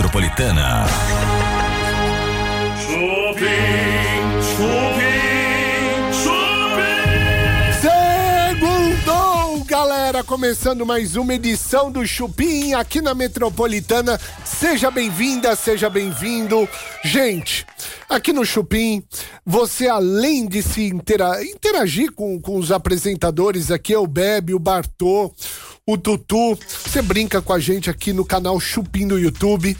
Metropolitana. Chupim, chupim, chupim. Segundou, galera! Começando mais uma edição do Chupim aqui na Metropolitana. Seja bem-vinda, seja bem-vindo. Gente, aqui no Chupim, você além de se intera- interagir com, com os apresentadores aqui, é o Bebe, o Bartô, o Tutu, você brinca com a gente aqui no canal Chupim do YouTube.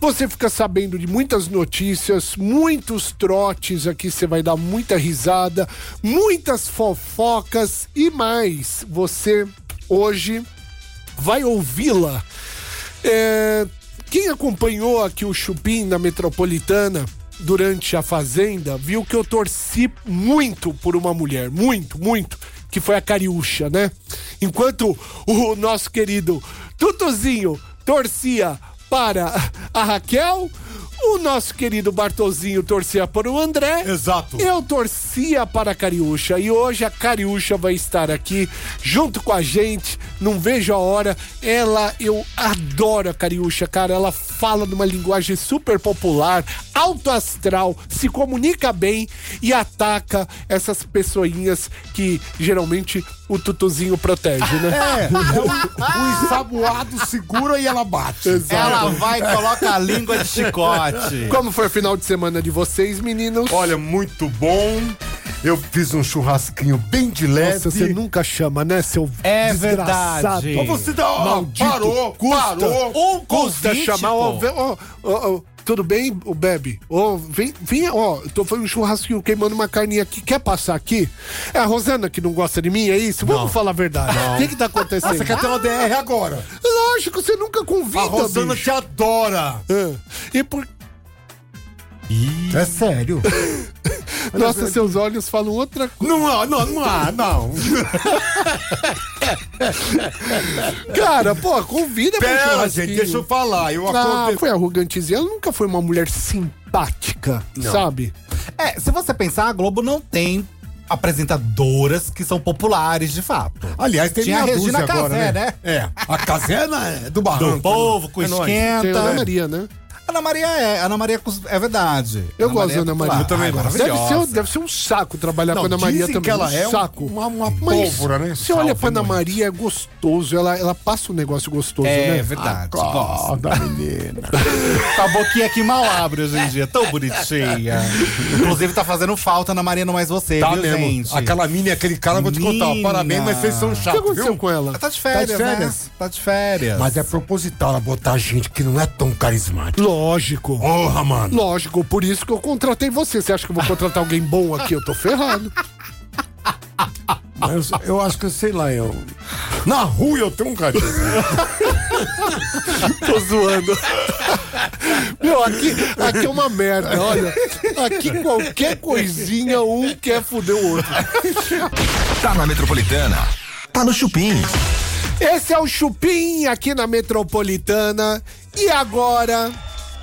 Você fica sabendo de muitas notícias, muitos trotes aqui, você vai dar muita risada, muitas fofocas e mais. Você hoje vai ouvi-la. É, quem acompanhou aqui o Chupim na Metropolitana durante a Fazenda viu que eu torci muito por uma mulher, muito, muito, que foi a Cariúcha, né? Enquanto o nosso querido Tutuzinho torcia para a Raquel, o nosso querido Bartozinho torcia para o André. Exato. Eu torcia para a Cariúcha e hoje a Cariúcha vai estar aqui junto com a gente. Não vejo a hora. Ela, eu adoro a Cariúcha, cara. Ela fala numa linguagem super popular, alto astral, se comunica bem e ataca essas pessoinhas que geralmente o Tutuzinho protege, né? É, é um, um ensaboado segura e ela bate. Ela vai e coloca a língua de chicote. Como foi o final de semana de vocês, meninos? Olha, muito bom. Eu fiz um churrasquinho bem de leve. Nossa, você nunca chama, né, seu É desgraçado? verdade. Ó, você dá, Maldito. parou, Custa. parou. Um Custa convite, chamar, ó, ó, ó, ó, tudo bem, o Bebe? Ó, vem, vem, ó, eu tô fazendo um churrasquinho, queimando uma carninha aqui, quer passar aqui? É a Rosana que não gosta de mim, é isso? Vamos falar a verdade. O que que tá acontecendo? Você quer ter uma DR agora? Lógico, você nunca convida, A Rosana bicho. te adora. Ah, E por... É sério. Nossa, seus olhos falam outra coisa. Não há, não, não há, não. Cara, pô, convida pra Pera, gente, deixa eu falar. Eu Ah, aconte... foi arrogantezinha. Ela nunca foi uma mulher simpática, sabe? É, se você pensar, a Globo não tem apresentadoras que são populares de fato. Aliás, tem Tinha a Regina dúzia agora, Casé, né? né? É, a Casena é do barranco. Do povo, com É nóis. Tem a esquenta. Ana Maria, né? Ana Maria é, Ana Maria cus- é verdade. Eu gosto da Ana. Maria. Eu também gosto. Deve ser, deve ser um saco trabalhar Não, com a Ana Maria dizem também. que ela um é um- saco. uma- uma pólvora, né? Você olha pra Ana. Maria, é gostoso. Ela, ela passa um negócio gostoso, É né? verdade. gosto. Acorda, menina. Tá a boquinha aqui mal abre hoje em dia, tão bonitinha. Inclusive tá fazendo falta na Maria Não Mais Você, Tá viu, mesmo. gente? Aquela mina e aquele cara, eu vou te contar. ó. Parabéns, mas vocês são O que chatos, aconteceu viu? com ela? Tá de férias, Tá de férias. né? Tá de férias. Mas é proposital ela botar gente que não é tão carismática. Lógico. Porra, mano. Lógico, por isso que eu contratei você. Você acha que eu vou contratar alguém bom aqui? Eu tô ferrado. Mas eu, acho que, sei lá, eu. Na rua eu tenho um carisma. Tô zoando. Meu, aqui, aqui é uma merda, olha. Aqui qualquer coisinha, um quer foder o outro. Tá na Metropolitana. Tá no Chupim. Esse é o Chupim aqui na Metropolitana. E agora,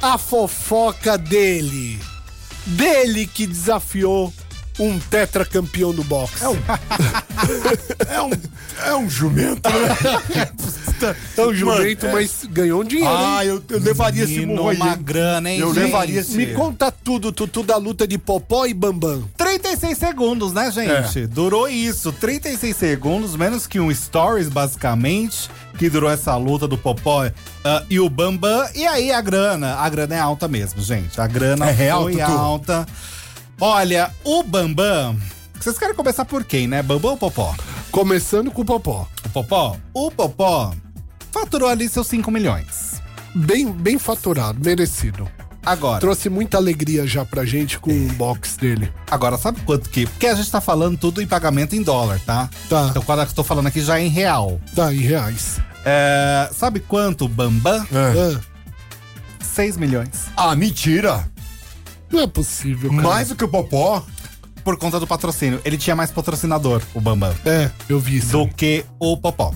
a fofoca dele. Dele que desafiou um tetracampeão do boxe. É um, É um, é um jumento, né? é um jumento, Mano, é- mas ganhou um dinheiro. hein? Ah, eu, eu levaria esse Menino, morro aí. uma grana, hein, Eu gente? levaria esse. Me conta tudo, Tutu, da luta de Popó e Bambam. 36 segundos, né, gente? É. Durou isso. 36 segundos, menos que um stories, basicamente, que durou essa luta do Popó ah, e o Bambam. E aí a grana. A grana é alta mesmo, gente. A grana É real, foi Tutu? alta. Olha, o Bambam. Vocês querem começar por quem, né? Bambam ou Popó? Começando com o Popó. O Popó? O Popó faturou ali seus 5 milhões. Bem, bem faturado, merecido. Agora, Trouxe muita alegria já pra gente com o box dele. agora sabe quanto que. Porque a gente tá falando tudo em pagamento em dólar, tá? Tá. Então, quando eu tô falando aqui já é em real. Tá, em reais. É, sabe quanto o Bambam? É. Ah, 6 milhões. Ah, mentira. não é possível, cara. Mais do que o Popó. Por conta do patrocínio. Ele tinha mais patrocinador, o Bambam, É, eu vi isso. do que o Popó.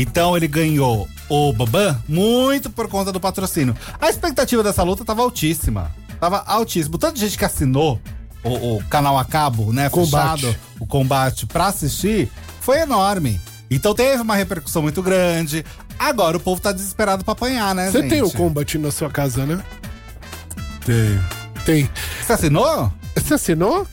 Então ele ganhou o Bambam muito por conta do patrocínio. A expectativa dessa luta tava altíssima. Tava altíssima. Tanta gente que assinou o, o canal a cabo, né? Combate. Fechado, o combate pra assistir, foi enorme. Então teve uma repercussão muito grande. Agora o povo tá desesperado pra apanhar, né, Você tem o Combat na sua casa, né? Tem. Tem. Você assinou? Você assinou?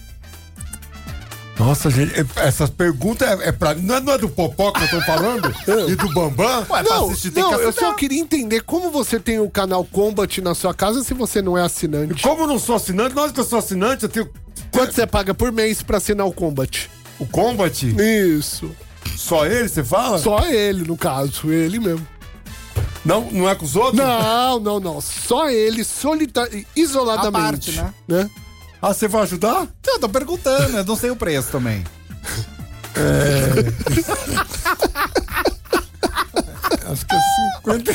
Nossa, gente, é- essas perguntas é, é pra. Não é, não é do Popó que eu tô falando? e do Bambam? Ué, pra Não, assistir não, eu só queria entender como você tem o canal Combat na sua casa se você não é assinante. Como eu não sou assinante, nós que eu sou assinante, eu tenho. Quanto você paga por mês pra assinar o Combat? O Combat? Isso. Só ele, você fala? Só ele, no caso, ele mesmo. Não, não é com os outros? Não, não, não. Só ele, solita isoladamente. A parte, né? Ah, você vai ajudar? Eu tô perguntando, eu não sei o preço também. Acho que é 50.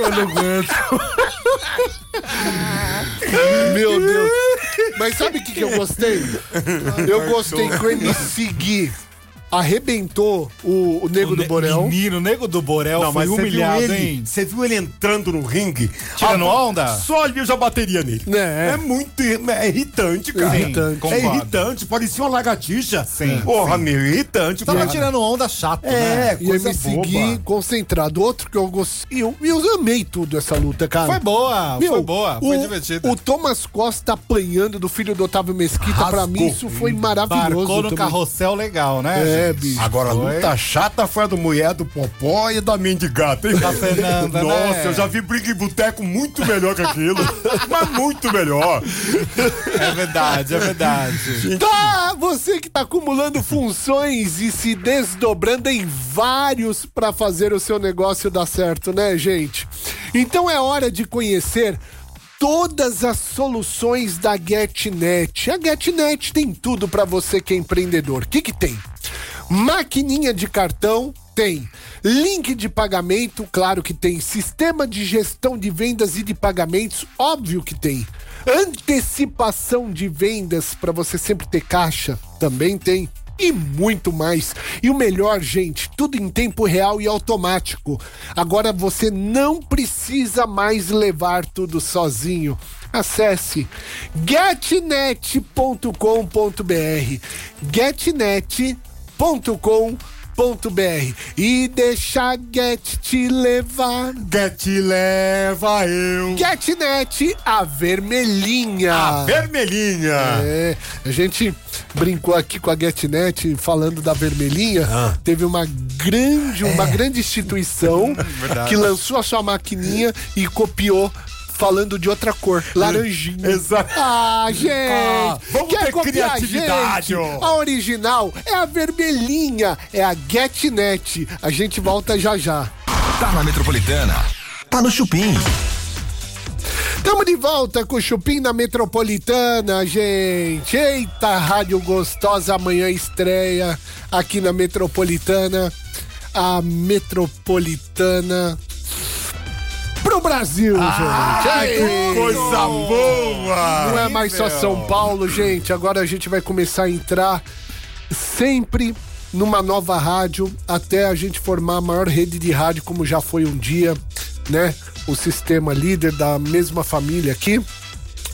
eu não aguento. Meu Deus. Mas sabe o que, que eu gostei? Eu gostei que o MC Gui arrebentou o, o Nego do Ne- Borel. Menino, o nego do Borel Não, foi mas você viu humilhado, ele? hein? Você viu ele entrando no ringue? Tirando Ah, onda? Só ali eu já bateria nele. É. É muito é irritante, cara. Irritante. É irritante, parecia uma lagartixa. Sim, Porra, meu, irritante, Tava cara. tirando onda chato, né? É, E coisa MC boba. Gui concentrado. Outro que eu gostei. Eu, eu amei tudo essa luta, cara. Foi boa, Meu, foi boa, foi o, divertida. O Thomas Costa apanhando do filho do Otávio Mesquita, pra Rasgou. mim, isso foi maravilhoso. Marcou no também. carrossel legal, né? É, bicho. Agora, a Foi. luta chata foi a do mulher do Popó e da mendigata, hein? Da Fernanda, Nossa, né? eu já vi briga em boteco muito melhor que aquilo. mas muito melhor. É verdade, é verdade. Tá, você que tá acumulando funções e se desdobrando em vários pra fazer o seu negócio dar certo, né, gente? Então é hora de conhecer todas as soluções da GetNet. A GetNet tem tudo pra você que é empreendedor. O que que tem? Maquininha de cartão tem. Link de pagamento, claro que tem. Sistema de gestão de vendas e de pagamentos, óbvio que tem. Antecipação de vendas para você sempre ter caixa, também tem. E muito mais. E o melhor, gente, tudo em tempo real e automático. Agora você não precisa mais levar tudo sozinho. Acesse getnet.com.br. getnet.com.br e deixa a Get te levar. Te leva eu. Getnet, a vermelhinha. A vermelhinha. É, a gente brincou aqui com a GetNet falando da vermelhinha. Ah. Teve uma grande, É. uma grande instituição que lançou a sua maquininha e copiou falando de outra cor, laranjinha. Exato. Ah, gente! Ah, vamos quer ter copiar a criatividade, gente? ó. A original é a vermelhinha, é a GetNet. A gente volta já já. Tá na Metropolitana. Tá no Chupim. Tamo de volta com o Chupim na Metropolitana, gente. Eita, rádio gostosa, amanhã estreia aqui na Metropolitana. A Metropolitana pro Brasil, gente. Aí, Coisa boa. não é mais só São Paulo, gente. Agora a gente vai começar a entrar sempre numa nova rádio até a gente formar a maior rede de rádio como já foi um dia, né? O sistema líder da mesma família aqui.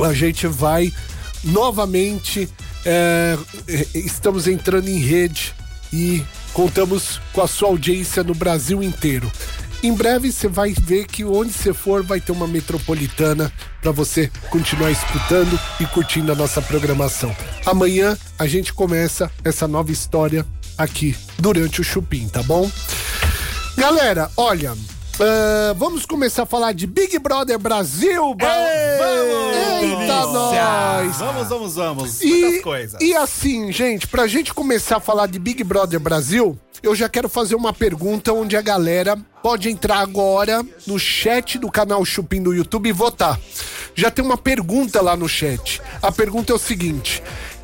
A gente vai novamente é, estamos entrando em rede e contamos com a sua audiência no Brasil inteiro. Em breve você vai ver que onde você for vai ter uma metropolitana para você continuar escutando e curtindo a nossa programação. Amanhã a gente começa essa nova história aqui durante o Chupim, tá bom? Galera, olha, ah, vamos começar a falar de Big Brother Brasil. Ba- Vamos! Eita, nós! Vamos, vamos, vamos. E, coisas. e assim, gente, pra gente começar a falar de Big Brother Brasil, eu já quero fazer uma pergunta onde a galera pode entrar agora no chat do canal Chupim do YouTube e votar. Já tem uma pergunta lá no chat. A pergunta é o seguinte: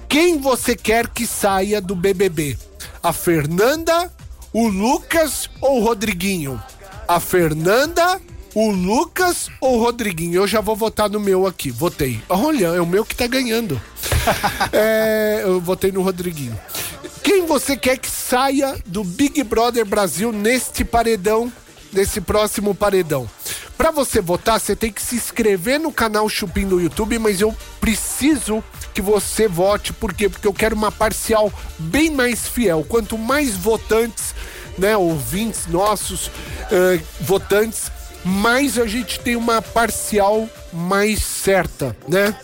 quem você quer que saia do BBB? A Fernanda, o Lucas ou o Rodriguinho? A Fernanda, o Lucas ou o Rodriguinho? Eu já vou votar no meu aqui. Votei. Olha, é o meu que tá ganhando. É, eu votei no Rodriguinho. Quem você quer que saia do Big Brother Brasil neste paredão, nesse próximo paredão? Pra você votar, você tem que se inscrever no canal Chupim do YouTube, mas eu preciso que você vote. Por quê? Porque eu quero uma parcial bem mais fiel. Quanto mais votantes, né, ouvintes nossos, eh, votantes, mais a gente tem uma parcial mais certa, né?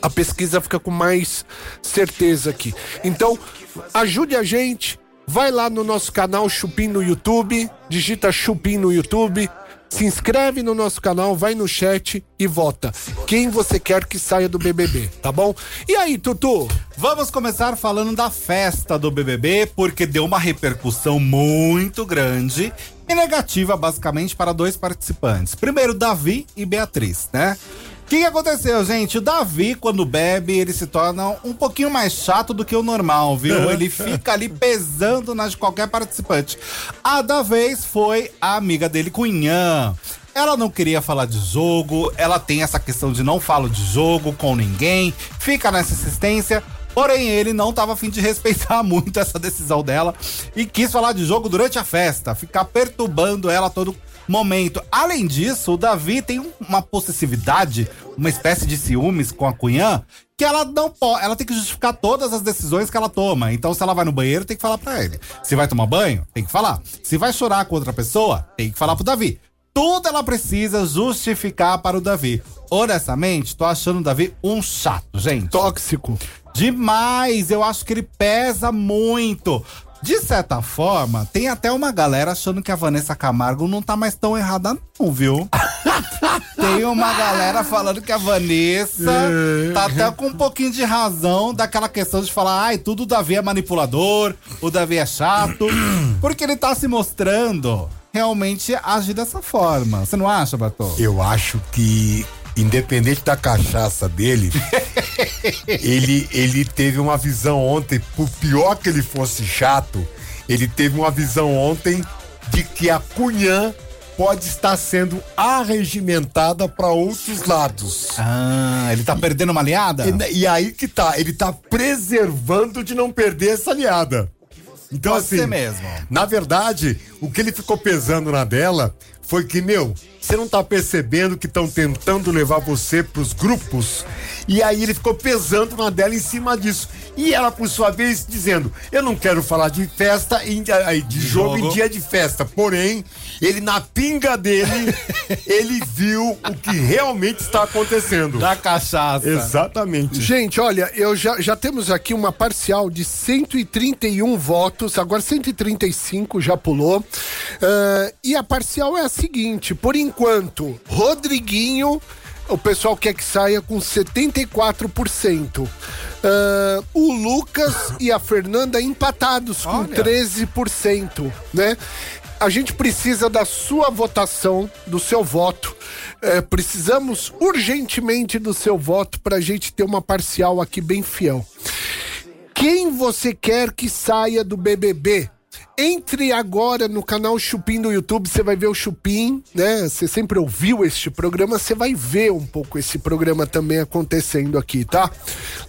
A pesquisa fica com mais certeza aqui. Então, ajude a gente. Vai lá no nosso canal Chupim no YouTube, digita Chupim no YouTube, se inscreve no nosso canal, vai no chat e vota. Quem você quer que saia do BBB, tá bom? E aí, Tutu? Vamos começar falando da festa do BBB, porque deu uma repercussão muito grande e negativa, basicamente, para dois participantes. Primeiro, Davi e Beatriz, né? O que, que aconteceu, gente? O Davi, quando bebe, ele se torna um pouquinho mais chato do que o normal, viu? Ele fica ali pesando nas de qualquer participante. A da vez foi a amiga dele, Cunhã. Ela não queria falar de jogo, ela tem essa questão de não falo de jogo com ninguém, fica nessa insistência. Porém, ele não estava afim de respeitar muito essa decisão dela e quis falar de jogo durante a festa, ficar perturbando ela todo momento. Além disso, o Davi tem um- uma possessividade, uma espécie de ciúmes com a Cunhã, que ela não pode, ela tem que justificar todas as decisões que ela toma. Então, se ela vai no banheiro, tem que falar pra ele. Se vai tomar banho, tem que falar. Se vai chorar com outra pessoa, tem que falar pro Davi. Tudo ela precisa justificar para o Davi. Honestamente, tô achando o Davi um chato, gente. Tóxico. Demais, eu acho que ele pesa muito. De certa forma, tem até uma galera achando que a Vanessa Camargo não tá mais tão errada, não, viu? tem uma galera falando que a Vanessa tá até com um pouquinho de razão daquela questão de falar, ai, tudo o Davi é manipulador, o Davi é chato. porque ele tá se mostrando realmente agir dessa forma. Você não acha, Bartô? Eu acho que, independente da cachaça dele, ele, ele teve uma visão ontem, por pior que ele fosse chato, ele teve uma visão ontem de que a Cunhã pode estar sendo arregimentada para outros lados. Ah, ele tá perdendo uma aliada? E, e aí que tá, ele tá preservando de não perder essa aliada. Então, Pode assim, ser mesmo. na verdade, o que ele ficou pesando na dela foi que, meu, você não tá percebendo que estão tentando levar você pros grupos? E aí ele ficou pesando na dela em cima disso. E ela, por sua vez, dizendo: Eu não quero falar de festa, em, de jogo, jogo. em dia de festa. Porém, ele, na pinga dele, ele viu o que realmente está acontecendo. Da cachaça. Exatamente. Gente, olha, eu já, já temos aqui uma parcial de 131 votos, agora 135 já pulou. Ah, e a parcial é a seguinte: por enquanto, Rodriguinho, o pessoal quer que saia com 74%. Ah, o Lucas e a Fernanda empatados com Olha. 13%, né? A gente precisa da sua votação, do seu voto. É, precisamos urgentemente do seu voto para a gente ter uma parcial aqui bem fiel. Quem você quer que saia do BBB? Entre agora no canal Chupim do YouTube, você vai ver o Chupim, né? Você sempre ouviu este programa, você vai ver um pouco esse programa também acontecendo aqui, tá?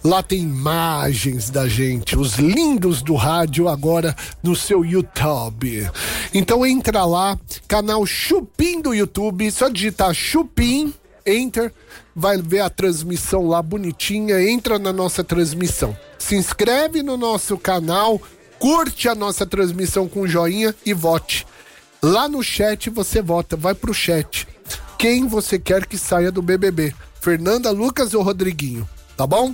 Lá tem imagens da gente, os lindos do rádio agora no seu YouTube. Então entra lá, canal Chupim do YouTube, só digitar Chupim, enter, vai ver a transmissão lá bonitinha, entra na nossa transmissão. Se inscreve no nosso canal, curte a nossa transmissão com joinha e vote. Lá no chat você vota, vai pro chat. Quem você quer que saia do BBB? Fernanda, Lucas ou Rodriguinho? Tá bom?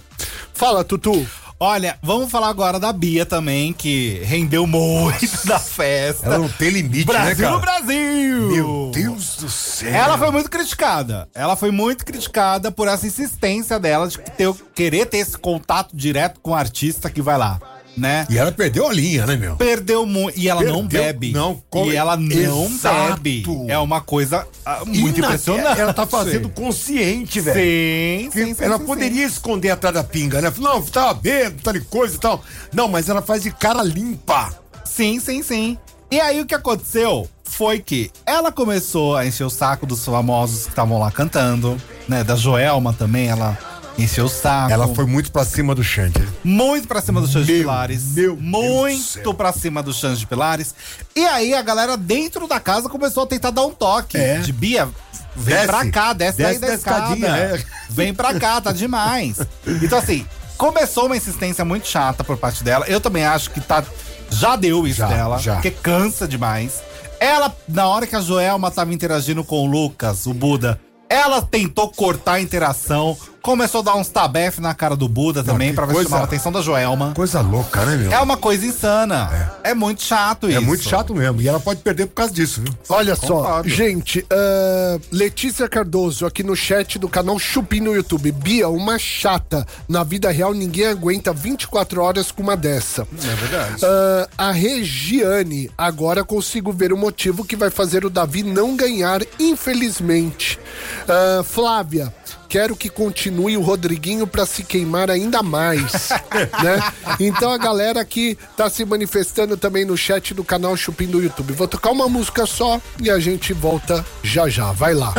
Fala, Tutu. Olha, vamos falar agora da Bia também, que rendeu muito da festa. Ela não tem limite, né, Brasil cara? no Brasil! Meu Deus do céu. Ela foi muito criticada. Ela foi muito criticada por essa insistência dela de ter, querer ter esse contato direto com o artista que vai lá, né? E ela perdeu a linha, né, meu? Perdeu muito. E ela não Perdeu- bebe. não, com- E ela não Exato. bebe. É uma coisa ah, muito Ina- impressionante. Ela tá fazendo consciente, velho. Sim, sim, sim, ela sim, poderia esconder atrás da pinga, né? Não, tá bêbado, tal e coisa e tal. Não, mas ela faz de cara limpa. Sim, sim, sim. E aí o que aconteceu foi que ela começou a encher o saco dos famosos que estavam lá cantando, né? Da Joelma também, ela encheu o saco. Ela foi muito pra cima do Xande. muito pra cima do Xande de Meu, Pilares. meu muito pra cima do Xande de Pilares. E aí a galera dentro da casa começou a tentar dar um toque. É. De Bia, vem Desce. pra cá, desce, Desce daí da escadinha, é. Vem pra cá, tá demais. Então assim, começou uma insistência muito chata por parte dela. Eu também acho que tá. Já deu isso Já, dela, já. porque cansa demais. Ela, na hora que a Joelma tava interagindo com o Lucas, o Buda, ela tentou cortar a interação, começou a dar uns tabef na cara do Buda também, que pra ver coisa- se chamava a atenção da Joelma. Coisa louca, né, meu? É uma coisa insana. É, muito chato É isso. muito chato mesmo. E ela pode perder por causa disso, viu? Olha só, gente, ah, Letícia Cardoso aqui no chat do canal Chupim no YouTube. Bia, uma chata. Na vida real, ninguém aguenta 24 horas com uma dessa. É verdade. Ah, a Regiane, agora consigo ver o motivo que vai fazer o Davi não ganhar, infelizmente. Ah, Flávia, quero que continue o Rodriguinho pra se queimar ainda mais, né? Então a galera aqui tá se manifestando também no chat do canal Chupim do YouTube. Vou tocar uma música só e a gente volta já já. Vai lá.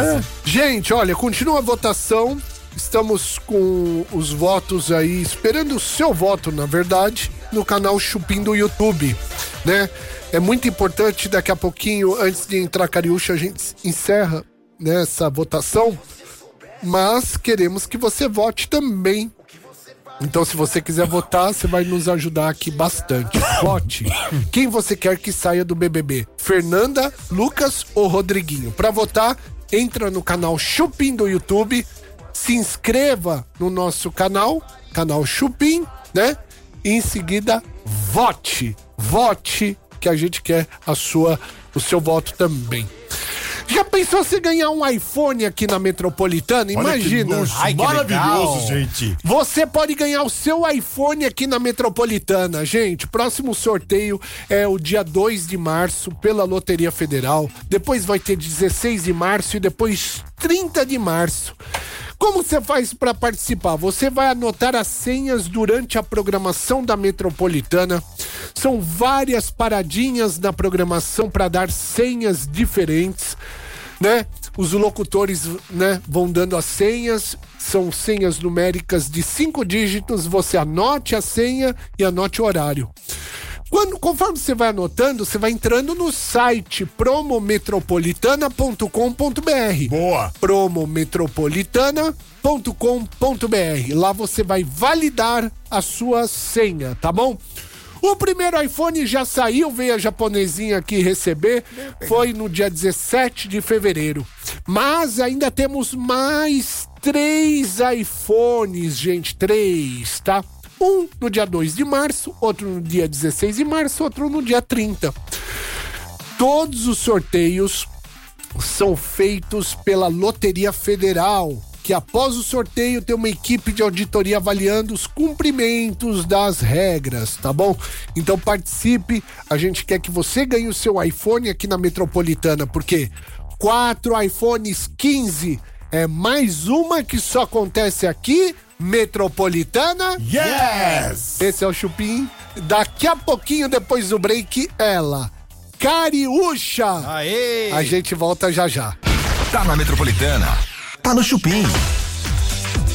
Gente, olha, continua a votação. Estamos com os votos aí, esperando o seu voto, na verdade, no canal Chupim do YouTube, né? É muito importante, daqui a pouquinho, antes de entrar Cariúcha, a gente encerra né, essa votação, mas queremos que você vote também. Então, se você quiser votar, você vai nos ajudar aqui bastante. Vote. Quem você quer que saia do BBB? Fernanda, Lucas ou Rodriguinho? Para votar, entra no canal Chupim do YouTube, se inscreva no nosso canal, canal Chupim, né? E em seguida, vote. Vote, que a gente quer a sua, o seu voto também. Já pensou você ganhar um iPhone aqui na Metropolitana? Imagina. Ai, que Maravilhoso, legal. gente. Você pode ganhar o seu iPhone aqui na Metropolitana, gente. Próximo sorteio é o dia 2 de março pela Loteria Federal. Depois vai ter 16 de março e depois 30 de março. Como você faz para participar? Você vai anotar as senhas durante a programação da Metropolitana. São várias paradinhas na programação para dar senhas diferentes né? Os locutores, né, vão dando as senhas, são senhas numéricas de cinco dígitos, você anote a senha e anote o horário. Quando, conforme você vai anotando, você vai entrando no site promometropolitana.com.br. Boa. promometropolitana.com.br. Lá você vai validar a sua senha, tá bom? O primeiro iPhone já saiu, veio a japonesinha aqui receber, foi no dia 17 de fevereiro. Mas ainda temos mais três iPhones, gente, três, tá? Um no dia 2 de março, outro no dia 16 de março, outro no dia 30. Todos os sorteios são feitos pela Loteria Federal, que após o sorteio tem uma equipe de auditoria avaliando os cumprimentos das regras, tá bom? Então participe, a gente quer que você ganhe o seu iPhone aqui na Metropolitana, porque quatro iPhones 15 é mais uma que só acontece aqui, Metropolitana. Yes! Esse é o Chupim. Daqui a pouquinho, depois do break, ela, Cariúcha. Aê! A gente volta já já. Tá na Metropolitana. Tá no Chupim.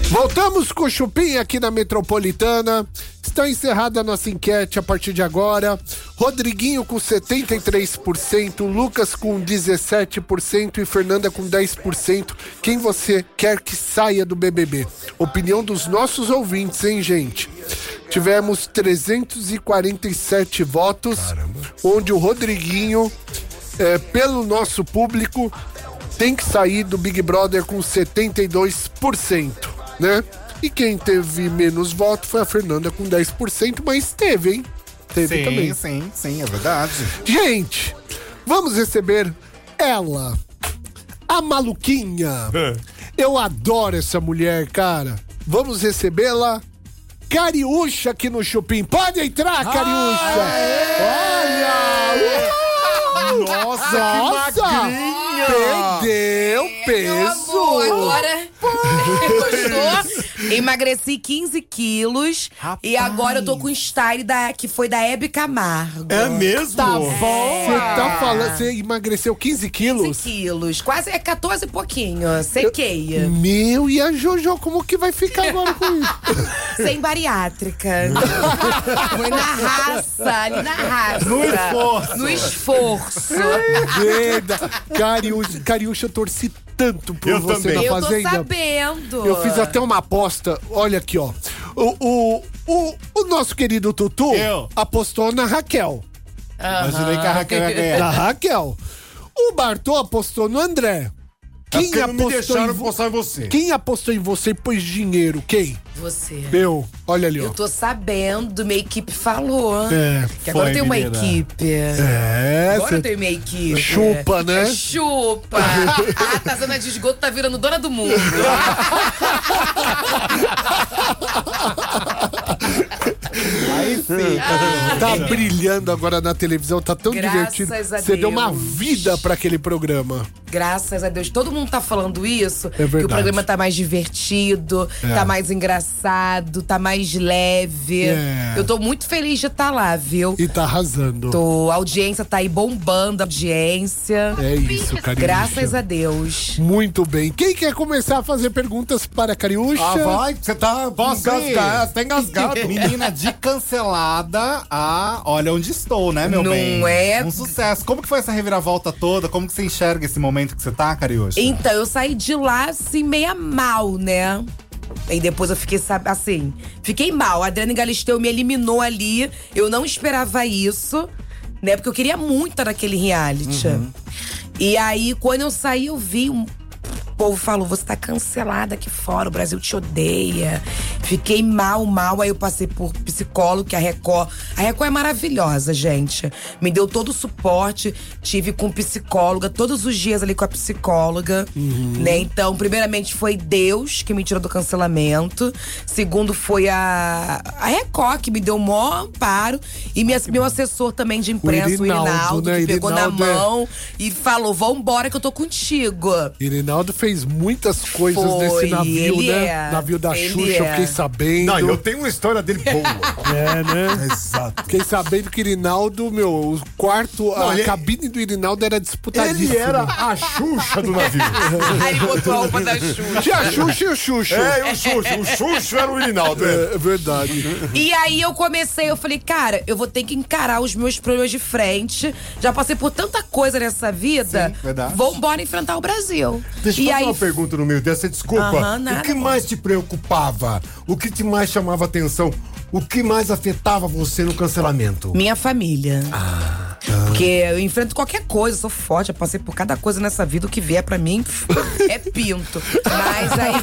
Voltamos com o Chupim aqui na Metropolitana. Está encerrada a nossa enquete a partir de agora. Rodriguinho com 73%, Lucas com 17% e Fernanda com 10%. Quem você quer que saia do BBB? Opinião dos nossos ouvintes, hein, gente? Tivemos 347 votos, onde o Rodriguinho, é, pelo nosso público, tem que sair do Big Brother com 72%, né? E quem teve menos voto foi a Fernanda com 10%, mas teve, hein? Teve Sim, também. sim, sim, é verdade. Gente, vamos receber ela, a maluquinha. Eu adoro essa mulher, cara. Vamos recebê-la. Cariúcha aqui no Chupim. Pode entrar, Cariúcha. Olha! Nossa, Nossa! que magrinha! Perdeu Meu peso! amor, agora gostou? Emagreci 15 quilos e agora eu tô com o style da, que foi da Hebe Camargo. É mesmo? Tá bom? Você tá falando, você emagreceu 15 quilos? 15 quilos, quase é 14 e pouquinho. Sequei. Meu, e a Jojo, como que vai ficar agora com isso? Sem bariátrica. Foi na raça, ali na raça. No esforço. No esforço. Verdade. Cariúcha, Cariúcha, eu torci tanto por Eu você também. na Eu tô Fazenda. sabendo. Eu fiz até uma aposta. Olha aqui, ó. O, o, o, o nosso querido Tutu Eu. apostou na Raquel. Imaginei que a Raquel ia ganhar. Na Raquel. O Bartô apostou no André. É Quem porque não me apostou, deixaram em vo- em você. Quem apostou em você e pôs dinheiro? Quem? Você. Eu. Olha ali, ó. Eu tô sabendo, minha equipe falou. É, Que agora foi, tem uma menina. equipe. É, Agora cê- eu tenho minha equipe. Chupa, né? É, chupa. ah, tá zona de esgoto, tá virando dona do mundo. Aí sim. tá brilhando agora na televisão, tá tão Graças divertido. a Você deu uma vida pra aquele programa. Graças a Deus. Todo mundo tá falando isso. É verdade. Que o programa tá mais divertido, É. tá mais engraçado, tá mais leve. É. Eu tô muito feliz de estar lá, viu? E tá arrasando. Tô, a audiência tá aí bombando, a audiência. É isso, Cariúcha. Graças a Deus. Muito bem. Quem quer começar a fazer perguntas para a Cariúcha? Ah, vai, você tá Posso engasgado, tá engasgado. Menina, de cancelada a olha onde estou, né, meu Não bem? é? Um sucesso. Como que foi essa reviravolta toda? Como que você enxerga esse momento que você tá, Cariúcha? Então, eu saí de lá assim, meia mal, né? E depois eu fiquei, sabe, assim, fiquei mal. A Adriana Galisteu me eliminou ali. Eu não esperava isso, né? Porque eu queria muito estar naquele reality. E aí, quando eu saí, eu vi um. Povo falou, você tá cancelada aqui fora, o Brasil te odeia. Fiquei mal, mal. Aí eu passei por psicólogo, que a Record. A Record é maravilhosa, gente. Me deu todo o suporte. Tive com psicóloga, todos os dias ali com a psicóloga. Né? Então, primeiramente foi Deus que me tirou do cancelamento. Segundo, foi a, a Record que me deu o maior amparo. E minha- meu assessor também de imprensa, o Irinaldo, Irinaldo, né? que pegou Irinaldo na é- mão e falou: vambora que eu tô contigo. Irinaldo fez muitas coisas Foi, nesse navio, ele né? é. Navio da Ele Xuxa, eu é. fiquei sabendo. Não, eu tenho uma história dele boa. É, né? Exato. Fiquei sabendo que Irinaldo, meu, o quarto, Não, a ele- cabine do Irinaldo era disputadíssima. Ele era a Xuxa do navio. Aí ele botou a roupa da Xuxa. Tinha a Xuxa e o Xuxo. É, e o Xuxa. O Xuxa era o Irinaldo. É. É verdade. E aí eu comecei, eu falei, cara, eu vou ter que encarar os meus problemas de frente. Já passei por tanta coisa nessa vida. Sim, verdade. Vambora enfrentar o Brasil. Deixa eu e aí uma pergunta no meio dessa, desculpa. Nada, o que mais te preocupava? O que te mais chamava atenção? O que mais afetava você no cancelamento? Minha família. Porque eu enfrento qualquer coisa, sou forte, eu passei por cada coisa nessa vida, o que vier pra mim é pinto. Mas aí.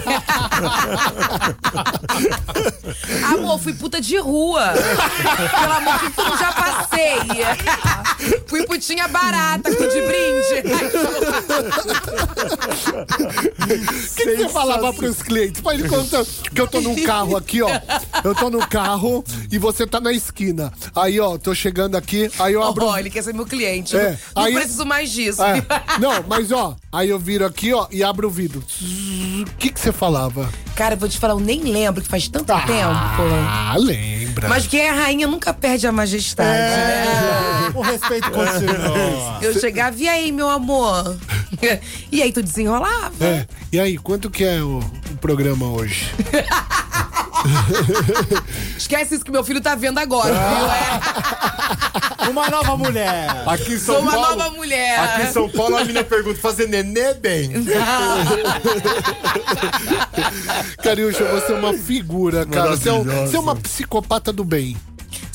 amor, fui puta de rua. Pelo amor de Deus, já passei. fui putinha barata, com de brinde. O que, que você falava pros clientes? Pai, ele conta que eu tô num carro aqui, ó. Eu tô no carro e você tá na esquina. Aí, ó, tô chegando aqui, aí eu abro. Ó, ele quer ser meu cliente. É, não aí- preciso mais disso. É, não, mas ó, aí eu viro aqui, ó, e abro o vidro. O que que você falava? Cara, eu vou te falar, eu nem lembro que faz tanto tempo. Ah, lembra. Mas quem é rainha nunca perde a majestade, né? O respeito continua. Eu chegava, e aí, meu amor? E aí, tu desenrolava? É, e aí, quanto que é o, o programa hoje? Esquece isso que meu filho tá vendo agora, viu? É, Uma nova mulher. Aqui em São sou uma Paulo. nova mulher. Aqui em São Paulo a menina pergunta: fazer nenê bem? Cariúcha, você é uma figura, cara. Você é, um- você é uma psicopata do bem.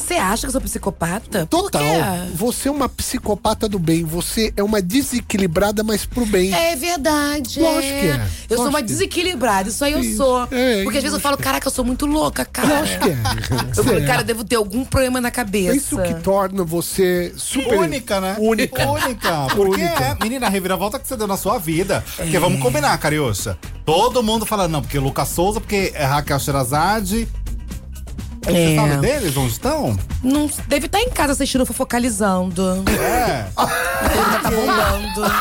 Você acha que eu sou psicopata? Total. Por quê? Você é uma psicopata do bem. Você é uma desequilibrada, mas pro bem. É verdade. Lógico que é. Eu sou uma é. desequilibrada, isso aí eu Isso. sou. É, Porque às vezes eu falo, caraca, eu sou muito louca, cara. Lógico que é. Eu falei, É. cara, eu devo ter algum problema na cabeça. Isso que torna você super. Única, né? Única. Única. Porque Única. é, menina, a reviravolta que você deu na sua vida. Porque vamos combinar, Cariúcha. Todo mundo fala, não, porque Lucas Souza, porque é Raquel Sherazade. Você É. sabe deles? Onde estão? Não, deve estar em casa assistindo fofocalizando. É. Deve tá bombando.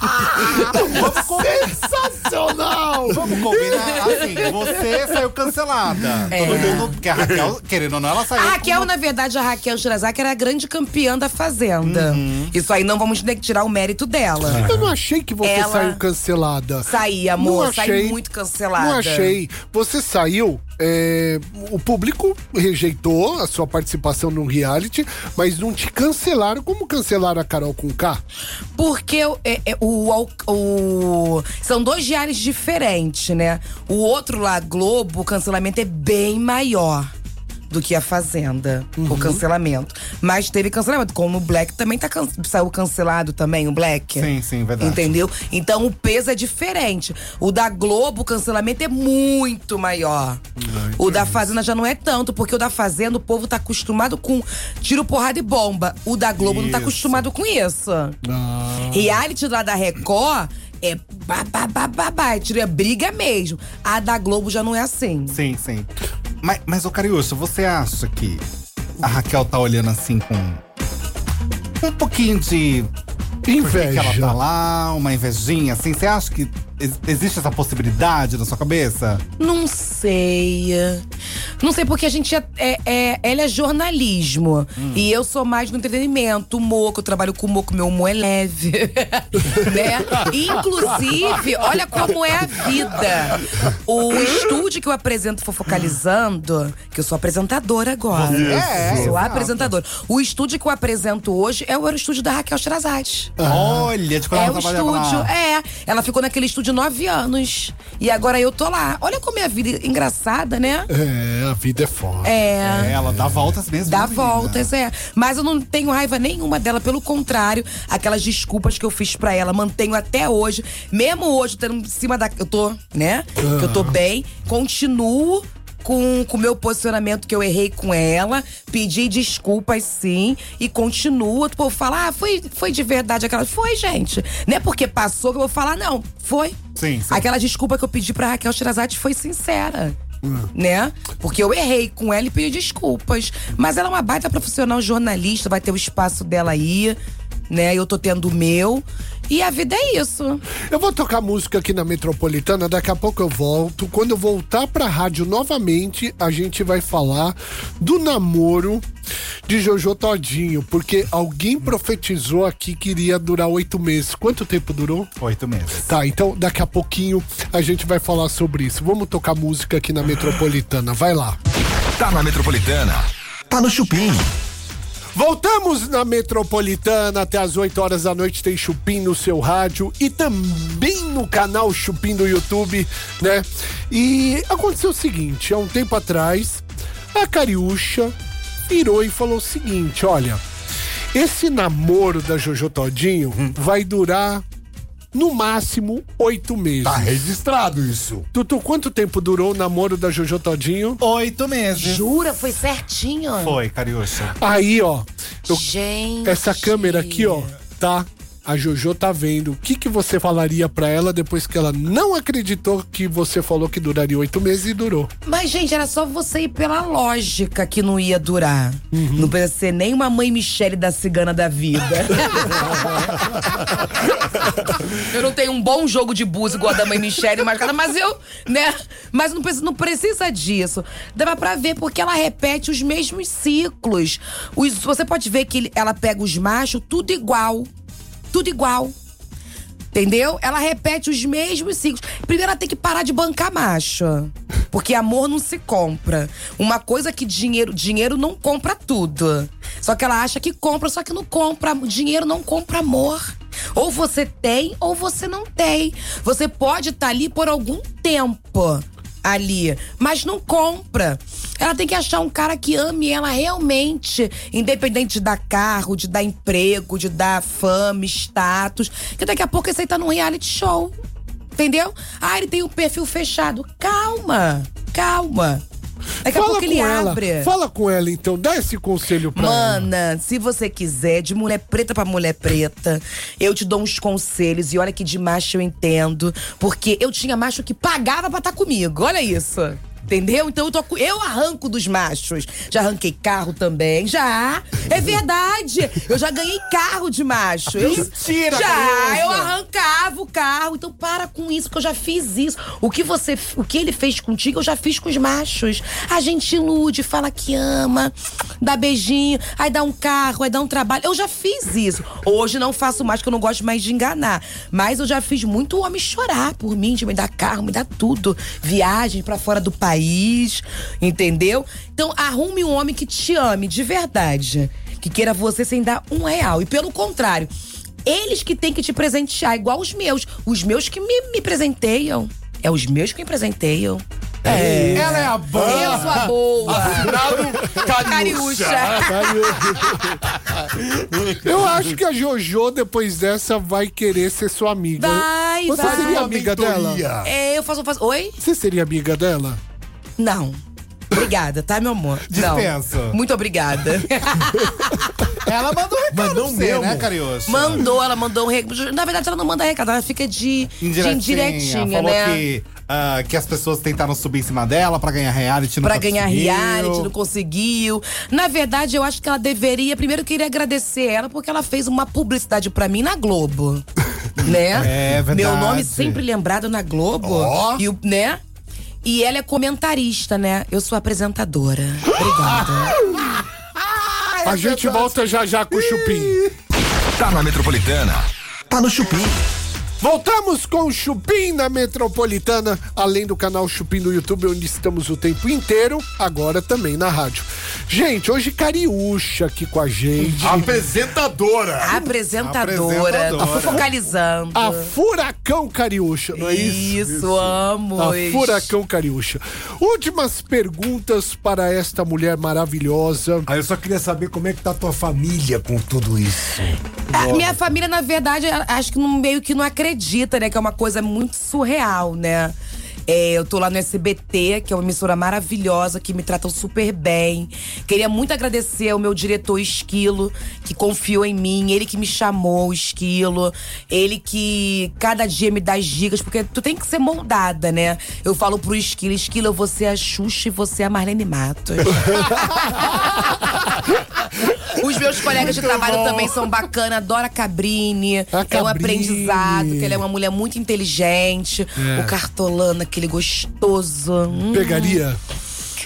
Sensacional! Vamos combinar. Assim, você saiu cancelada. É. Todo mundo. Porque a Raquel, querendo ou não, ela saiu. A Raquel, com- na verdade, a Raquel Shirazaki era a grande campeã da Fazenda. Uhum. Isso aí não vamos ter que tirar o mérito dela. Eu não achei que você Ela- saiu cancelada. Saí, amor, Não saí achei. muito cancelada. Não achei. Você saiu é, o público rejeitou a sua participação no reality, mas não te cancelaram como cancelaram a Carol com K. Porque o- é- é- o, o- o- são dois diários diferentes, né? O outro lá, Globo, o cancelamento é bem maior do que a Fazenda, o cancelamento. Mas teve cancelamento, como o Black também tá can- saiu cancelado também, o Black. Sim, sim, verdade. Entendeu? Então o peso é diferente. O da Globo, o cancelamento é muito maior. o da Fazenda já não é tanto, porque o da Fazenda o povo tá acostumado com tiro, porrada e bomba. O da Globo não tá Isso. acostumado com isso. Reality lá da Record é babá, babá, babá, é tiro, é briga mesmo. A da Globo já não é assim. Sim, sim. Mas, mas ô Cariúcho, você acha que a Raquel tá olhando assim com um pouquinho de. Por que que ela Inveja. tá lá, uma invejinha, assim? Você acha que existe essa possibilidade na sua cabeça? Não sei. Não sei, porque a gente é. é, é- ela é jornalismo. E eu sou mais do entretenimento, que eu trabalho com que meu humor é leve. né? Inclusive, olha como é a vida. O estúdio que eu apresento Fofocalizando, que eu sou apresentadora agora. É, sou exato. apresentadora. O estúdio que eu apresento hoje é o estúdio da Raquel Sherazade. Olha, de quando É ela o estúdio, lá. é. Ela ficou naquele estúdio nove anos. E agora eu tô lá. Olha como é a vida engraçada, né? É, a vida é foda. É. É, ela dá voltas mesmo. Dá voltas, é. Mas eu não tenho raiva nenhuma dela, pelo contrário, aquelas desculpas que eu fiz pra ela, mantenho até hoje. Mesmo hoje, tendo em cima da. Eu tô, né? Que eu tô bem, continuo. Com o meu posicionamento que eu errei com ela, pedi desculpas sim e continuo. O povo fala, ah, foi, foi de verdade aquela. Foi, gente. Não é porque passou que eu vou falar, não. Foi. Sim, sim. Aquela desculpa que eu pedi pra Raquel Shirazade foi sincera. Né? Porque eu errei com ela e pedi desculpas. Mas ela é uma baita profissional jornalista, vai ter o espaço dela aí, né? Eu tô tendo o meu. E a vida é isso. Eu vou tocar música aqui na Metropolitana, daqui a pouco eu volto. Quando eu voltar pra rádio novamente, a gente vai falar do namoro de Jojo Todinho, porque alguém profetizou aqui que iria durar oito meses. Quanto tempo durou? Oito meses. Tá, então daqui a pouquinho a gente vai falar sobre isso. Vamos tocar música aqui na Metropolitana, vai lá. Tá na Metropolitana. Tá no Chupim. Voltamos na Metropolitana até as 8 horas da noite tem Chupim no seu rádio e também no canal Chupim do YouTube, né? E aconteceu o seguinte, há um tempo atrás, a Cariúcha virou e falou o seguinte, olha, esse namoro da Jojo Todinho vai durar no máximo oito meses. Tá registrado isso. Tutu, quanto tempo durou o namoro da Jojo Todinho? Oito meses. Jura? Foi certinho? Foi, Cariúcha. Aí, ó, eu Gente. Essa câmera aqui, ó, tá? A Jojo tá vendo. O que, que você falaria pra ela depois que ela não acreditou que você falou que duraria oito meses e durou? Mas, gente, era só você ir pela lógica que não ia durar. Não precisa ser nem uma mãe Michele da cigana da vida. eu não tenho um bom jogo de búzio igual a da mãe Michele marcada, mas eu, né? Mas não precisa, não precisa disso. Dava pra ver porque ela repete os mesmos ciclos. Os, você pode ver que ela pega os machos tudo igual. Tudo igual. Entendeu? Ela repete os mesmos ciclos. Primeiro ela tem que parar de bancar macho. Porque amor não se compra. Uma coisa que dinheiro, dinheiro não compra tudo. Só que ela acha que compra, só que não compra. Dinheiro não compra amor. Ou você tem ou você não tem. Você pode estar ali por algum tempo ali, mas não compra. Ela tem que achar um cara que ame ela realmente, independente de dar carro, de dar emprego, de dar fama, status. Que daqui a pouco aí tá num reality show. Entendeu? Ah, ele tem um perfil fechado. Calma, calma. Daqui a fala pouco com ele ela. abre. Fala com ela, então. Dá esse conselho pra ela. Mana, se você quiser, de mulher preta pra mulher preta, eu te dou uns conselhos. E olha que de macho eu entendo. Porque eu tinha macho que pagava pra estar comigo. Olha isso. Entendeu? Então eu, tô, eu arranco dos machos. Já arranquei carro também. Já. É verdade. Eu já ganhei carro de macho. Eu, Mentira, Já. Eu arrancava o carro. Então para com isso, que eu já fiz isso. O que você, o que ele fez contigo, eu já fiz com os machos. A gente ilude, fala que ama, dá beijinho, aí dá um carro, aí dá um trabalho. Eu já fiz isso. Hoje não faço mais, porque eu não gosto mais de enganar. Mas eu já fiz muito homem chorar por mim, de me dar carro, me dar tudo. Viagem pra fora do país. País, entendeu? Então arrume um homem que te ame de verdade, que queira você sem dar um real. E pelo contrário, eles que têm que te presentear, igual os meus. Os meus que me, me presenteiam. É os meus que me presenteiam. É. Ela é a boa. Eu sou a boa. Cariúcha. Eu acho que a Jojo, depois dessa, vai querer ser sua amiga. Vai, Você vai. seria amiga dela? É, eu faço, faço. Oi? Você seria amiga dela? Não. Obrigada, tá, meu amor? Não. Dispensa. Muito obrigada. Ela mandou um recado Mandou pra você, mesmo? né, Cariocha? mandou, ela mandou um recado. Na verdade, ela não manda recado, ela fica de indiretinha, de indiretinha Falou né? que, ah, que as pessoas tentaram subir em cima dela pra ganhar reality, Pra nunca ganhar conseguiu. reality, não conseguiu. Na verdade, eu acho que ela deveria. Primeiro, eu queria agradecer ela porque ela fez uma publicidade pra mim na Globo. né? É verdade. Meu nome sempre lembrado na Globo. Ó. E o, né? E ela é comentarista, né? Eu sou apresentadora. Obrigada. a gente volta já já com o Chupim. Tá na Metropolitana. Tá no Chupim. Voltamos com o Chupim na Metropolitana, além do canal Chupim do YouTube, onde estamos o tempo inteiro, agora também na rádio. Gente, hoje Cariúcha aqui com a gente. Apresentadora. Apresentadora. Apresentadora. Focalizando. A Furacão Cariúcha, não é isso? Isso, amo. A Furacão Cariúcha. Últimas perguntas para esta mulher maravilhosa. Aí eu só queria saber como é que tá a tua família com tudo isso. A minha família, na verdade, acho que não- meio que não acredita, né? Que é uma coisa muito surreal, né? É, eu tô lá no SBT, que é uma emissora maravilhosa, que me tratam super bem. Queria muito agradecer ao meu diretor Esquilo, que confiou em mim. Ele que me chamou, Esquilo. Ele que cada dia me dá as dicas, porque tu tem que ser moldada, né? Eu falo pro Esquilo, Esquilo, vou ser a Xuxa e você a Marlene Matos. Os meus colegas de trabalho também são bacanas. Adora a Cabrini. A É um Cabrini. aprendizado, que ela é uma mulher muito inteligente. O Cartolano, aquele gostoso. Hum, Pegaria?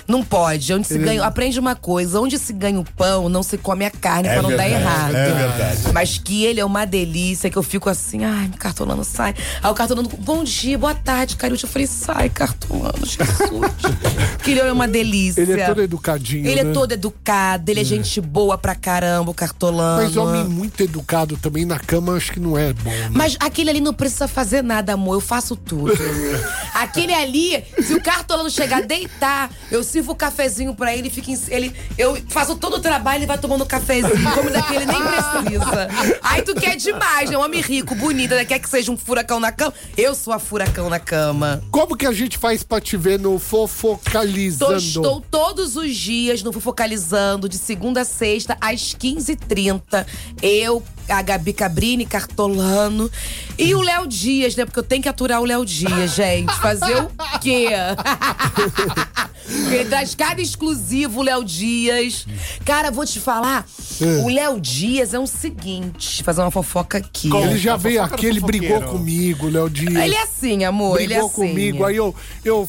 Não pode. Onde se ganha, aprende uma coisa: onde se ganha o pão, não se come a carne pra não dar verdade, errado. é verdade. Mas que ele é uma delícia, que eu fico assim, ai, meu cartolano sai. Aí o cartolano, bom dia, boa tarde, Cariúcha. Eu falei, sai, cartolano, Jesus. que ele é uma delícia. Ele é todo educadinho, Ele né? é todo educado, ele é gente boa pra caramba, o cartolano. Mas homem muito educado também na cama, acho que não é bom. né? Mas aquele ali não precisa fazer nada, amor. Eu faço tudo. aquele ali, se o cartolano chegar a deitar, eu sirvo o cafezinho pra ele, fica em- ele, eu faço todo o trabalho, ele vai tomando cafezinho. Como daquele nem precisa. Aí tu quer demais, né? Um homem rico, bonito, né? Quer que seja um furacão na cama? Eu sou a furacão na cama. Como que a gente faz pra te ver no Tô, Fofocalizando? estou todos os dias no Focalizando, de segunda a sexta, às 15h30. Eu, a Gabi Cabrini, Cartolano. E o Léo Dias, né? Porque eu tenho que aturar o Léo Dias, gente. Fazer o quê? Ele traz cada exclusivo, o Léo Dias. Cara, vou te falar. O Léo Dias é o seguinte: fazer uma fofoca aqui. Ele já A veio aqui, ele brigou comigo, Léo Dias. Ele é assim, amor. ele é brigou assim. comigo, aí eu, eu,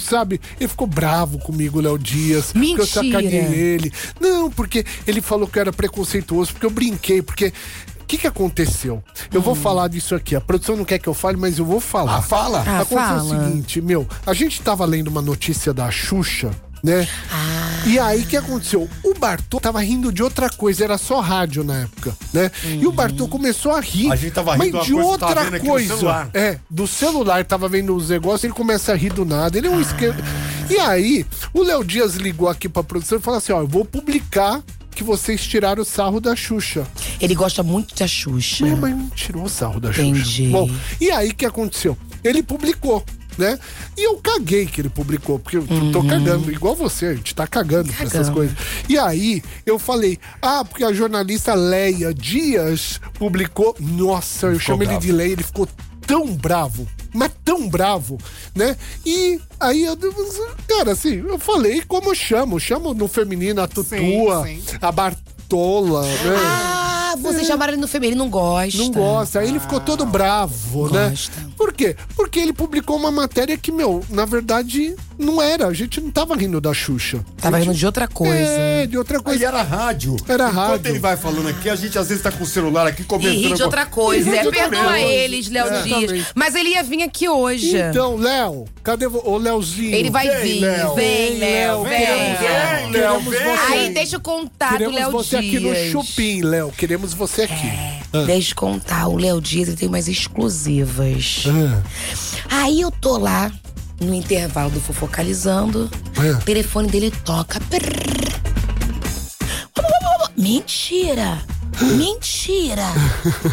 sabe, ele ficou bravo comigo, Léo Dias. Porque eu Mentira. sacaneei ele. Não, porque ele falou que eu era preconceituoso, porque eu brinquei, porque. O que, que aconteceu? Eu Hum. vou falar disso aqui. A produção não quer que eu fale, mas eu vou falar. Ah, fala. Ah, Aconteceu fala. o seguinte, meu, a gente tava lendo uma notícia da Xuxa, né? Ah. E aí o que aconteceu? O Bartô tava rindo de outra coisa, era só rádio na época, né? E o Bartô começou a rir. A gente tava mas rindo de de coisa outra vendo aqui no coisa. celular. É, do celular, tava vendo os negócios, ele começa a rir do nada. Ele é um esquema. E aí, o Léo Dias ligou aqui pra produção e falou assim: ó, eu vou publicar que vocês tiraram o sarro da Xuxa. Ele gosta muito da Xuxa. Mas não tirou o sarro da Entendi. Xuxa. Bom, e aí o que aconteceu? Ele publicou. Né? E eu caguei que ele publicou, porque eu tô cagando, igual você, a gente tá cagando pra essas coisas. E aí eu falei, ah, porque a jornalista Leia Dias publicou. Nossa, eu chamo ele bravo. de Leia, ele ficou tão bravo, mas tão bravo, né? E aí eu, cara, assim, eu falei como eu chamo, eu chamo no feminino a Tutua, sim. a Bartola, né? Ah, vocês chamaram ele no feminino, não gosta. Não gosta. Aí ele ficou todo bravo, né? Gosta. Por quê? Porque ele publicou uma matéria que, meu, na verdade, Não era, a gente não tava rindo da Xuxa. Tava A rindo gente- de outra coisa. É, de outra Aí coisa. era rádio. Era Enquanto rádio. ele vai falando aqui, a gente às vezes tá com o celular aqui E comentando. ri de outra coisa. E É, perdoa eles, Léo Exatamente. Dias. Mas ele ia vir aqui hoje. Então, Léo, cadê o Léozinho? ele vai vem, vir. Léo. Vem, Léo, vem. Vem, Léo, Queremos vem. você. Aí, deixa eu contar do Queremos Léo você Dias. aqui no Chupim, Léo. Queremos você aqui. Deixa eu contar, o Léo Dias tem umas exclusivas. Ah. Aí eu tô lá, no intervalo do Fofocalizando, Ah. o telefone dele toca. Mentira! Mentira!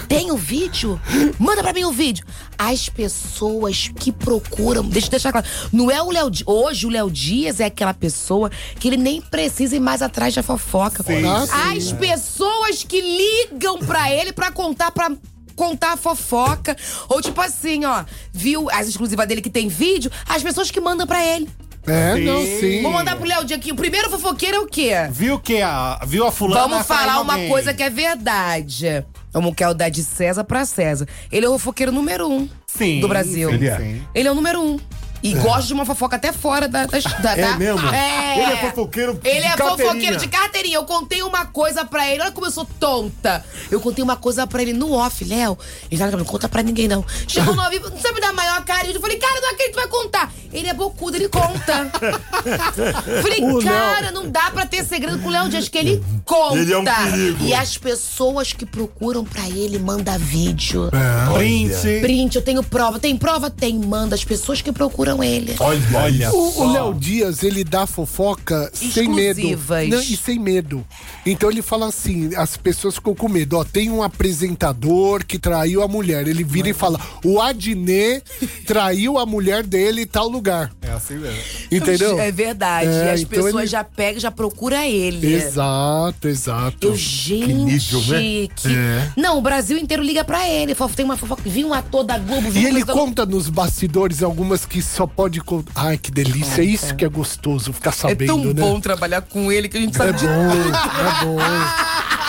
Tem o vídeo? Manda pra mim o vídeo. As pessoas que procuram. Deixa eu deixar claro. Não é o Léo Dias. Hoje o Léo Dias é aquela pessoa que ele nem precisa ir mais atrás da fofoca. Ah, As pessoas que ligam pra ele pra contar pra. Contar a fofoca. Ou tipo assim, ó, viu as exclusivas dele que tem vídeo, as pessoas que mandam pra ele. É, não, sim. Vou mandar pro Léo aqui. O primeiro fofoqueiro é o quê? Viu que a, viu a fulana Vamos falar uma alguém. coisa que é verdade. Vamos quer o dar de César pra César. Ele é o fofoqueiro número um Sim, do Brasil. sim, Ele é. sim. Ele é o número um. E gosta de uma fofoca até fora da. da, da É mesmo? É. Ele é fofoqueiro de Ele é fofoqueiro de carteirinha. Eu contei uma coisa pra ele. Olha como eu sou tonta. Eu contei uma coisa pra ele no off, Léo. Ele falou, não conta pra ninguém, não. Chegou no vivo, não sabe dar maior carinho. Eu falei, cara, não acredito que vai contar. Ele é bocudo, ele conta. falei, O Léo- cara, não dá pra ter segredo com o Léo Dias, que ele conta. Ele é um perigo. E as pessoas que procuram pra ele, manda vídeo. Print. Print, eu tenho prova. Tem prova? Tem. Manda as pessoas que procuram ele. Olha, olha. O o Léo Dias, ele dá fofoca sem medo. Não, e sem medo. Então ele fala assim, as pessoas ficam com medo. Ó, tem um apresentador que traiu a mulher. Ele vira e fala, o Adnet traiu a mulher dele em tal lugar. É assim mesmo. Entendeu? É verdade. É, e as então pessoas ele- já pegam, já procuram ele. Exato, exato. Eu, gente, nível, né? que... É. Não, o Brasil inteiro liga pra ele. Fala, Tem uma fofoca. Vi um ator da Globo. Vi E ele conta nos bastidores algumas que só pode contar. Ai, que delícia. É isso que é gostoso ficar É sabendo, tão né? bom trabalhar com ele que a gente sabe É de bom, é bom.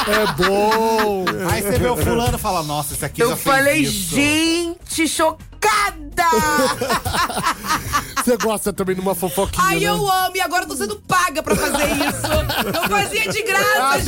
É bom. Aí você vê o fulano e fala, nossa, esse aqui Eu já fez falei, isso. gente, chocada! Você gosta também de uma fofoquinha, Ai, né? eu amo, e agora eu tô sendo paga pra fazer isso. Eu fazia de graça, Ah, gente.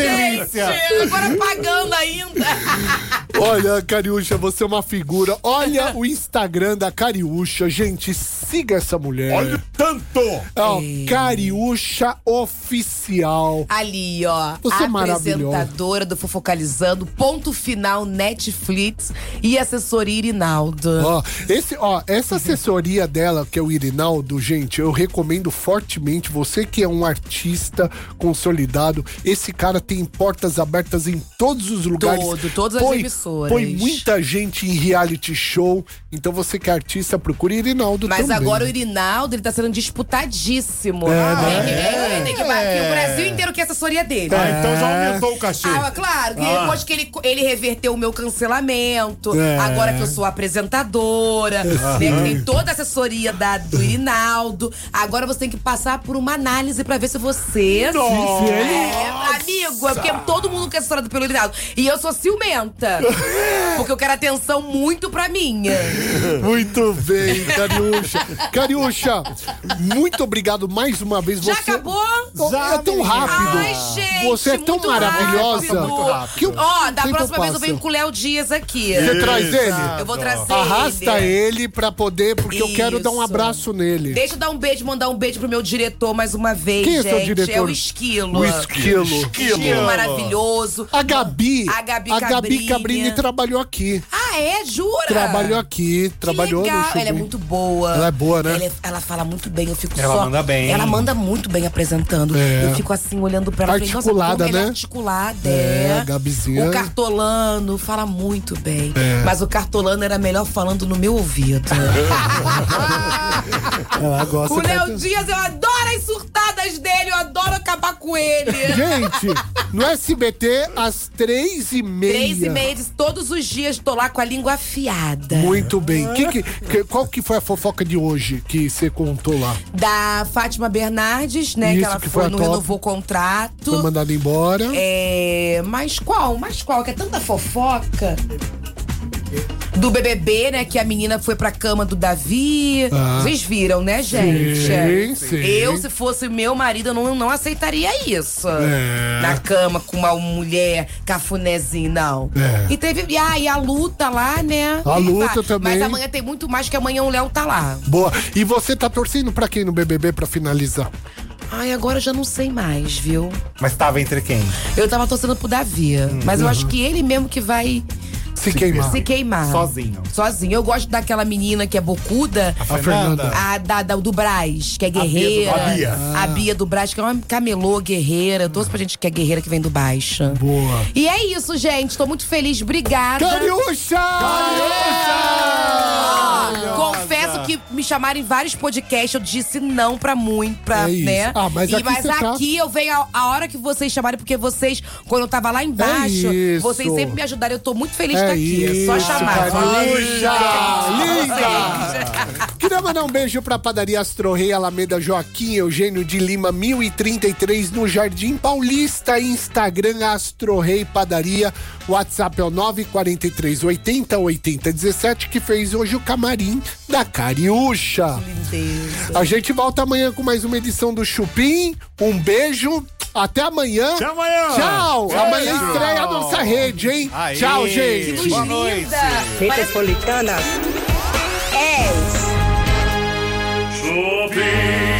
delícia. Agora pagando ainda. Olha, Cariúcha, você é uma figura. Olha o Instagram da Cariúcha. Gente, siga essa mulher. Olha o tanto. Ó, Cariúcha Oficial. Ali, ó. Você é maravilhosa. apresentadora do Fofocalizando, ponto final Netflix e assessoria Irinaldo. Ó, esse, ó, essa assessoria dela, que é o Irinaldo, gente, eu recomendo fortemente. Você que é um artista consolidado, esse cara tem portas abertas em todos os lugares. Todo, todas as Põe- emissoras. Põe muita gente em reality show. Então você que é artista, procure Irinaldo Mas também. agora o Irinaldo, ele tá sendo disputadíssimo. É, Tem né? que- é, que bater o Brasil inteiro que é assessoria dele. Ah, então já aumentou o cachê. Ah, claro, que Ah. depois que ele, ele reverteu o meu cancelamento, É. agora que eu sou apresentadora, né, que tem toda a assessoria da, do Irinaldo, agora você tem que passar por uma análise pra ver se você. Nossa. É, amigo, é porque todo mundo quer assessorado pelo Irinaldo. E eu sou ciumenta. porque eu quero atenção muito pra mim. Muito bem, Cariúcha. Cariúcha, muito obrigado mais uma vez. Já você... acabou? É tão rápido. Ai, gente, Você é tão muito maravilhosa. rápido. Ó, da tempo próxima vez eu passa. venho com o Léo Dias aqui. Você traz ele? Eu vou trazer Arrasta ele. Ele pra poder, porque eu quero dar um Isso. abraço nele. Deixa eu dar um beijo, mandar um beijo pro meu diretor mais uma vez, Quem é gente. seu diretor? É o Esquilo. O Esquilo. Esquilo maravilhoso. A Gabi, A Gabi a Gabi. Cabrini trabalhou aqui. Ah, é? Jura? Trabalhou aqui, Que trabalhou legal. no Chubim. Ela é muito boa. Ela é boa, né? Ela, é- ela fala muito bem, eu fico Ela só... manda bem. Ela manda muito bem apresentando. É. Eu fico assim, olhando pra ela. falei, nossa, Articulada, como ela né? É articulada, É, é. a Gabizinha. O Cartolano fala muito bem. É. Mas o Cartolano era melhor falando no meu ouvido. Ela gosta o de- Léo Dias, eu adoro as surtadas dele, eu adoro acabar com ele. Gente, no SBT, às três e meia. Três e meia, todos os dias tô lá com a língua afiada. Muito bem. Que que- que- qual que foi a fofoca de hoje que você contou lá? Da Fátima Bernardes, né? que Isso, ela que foi, não top. renovou o contrato. Foi mandado embora. É. Mas qual? Mas qual? Que é tanta fofoca. Do BBB, né? Que a menina foi pra cama do Davi. Ah. Vocês viram, né, gente? Sim, sim. Eu, se fosse meu marido, eu não, não aceitaria isso. É. Na cama com uma mulher cafunézinha, não. É. E teve. E, ah, e a luta lá, né? A Ele luta também. Mas amanhã tem muito mais que amanhã o Léo tá lá. Boa. E você tá torcendo pra quem no BBB pra finalizar? Ai, agora eu já não sei mais, viu? Mas tava entre quem? Eu tava torcendo pro Davi. Mas eu acho que ele mesmo que vai Se queimar. se queimar. Sozinho. Sozinho. Eu gosto daquela menina que é bocuda. A Fernanda. A da, da- do Braz, que é guerreira. A Bia. A Bia do Braz, que é uma camelô guerreira. Torço pra gente que é guerreira que vem do baixo. Boa. E é isso, gente. Tô muito feliz. Obrigada. Cariúcha! Ó, Confesso que me chamaram em vários podcasts, eu disse não pra muito, pra, É né? Ah, mas e, aqui mas tá- aqui eu venho a, a hora que vocês chamarem, porque vocês, quando eu tava lá embaixo, É vocês sempre me ajudaram. Eu tô muito feliz de É estar aqui. É só chamar. Linda! Linda! Queria mandar um beijo pra padaria Astro Rei Alameda Joaquim Eugênio de Lima 1033 no Jardim Paulista. Instagram Astro Rei Padaria. WhatsApp é o 943 80 80 17 que fez hoje o camarim da Lindeza. A gente volta amanhã com mais uma edição do Chupim. Um beijo. Até amanhã. Até amanhã. Tchau. Tchau. Amanhã estreia a nossa rede, hein? Aê. Tchau, gente. Luz Boa noite. linda. Metropolitana 10. Chupim.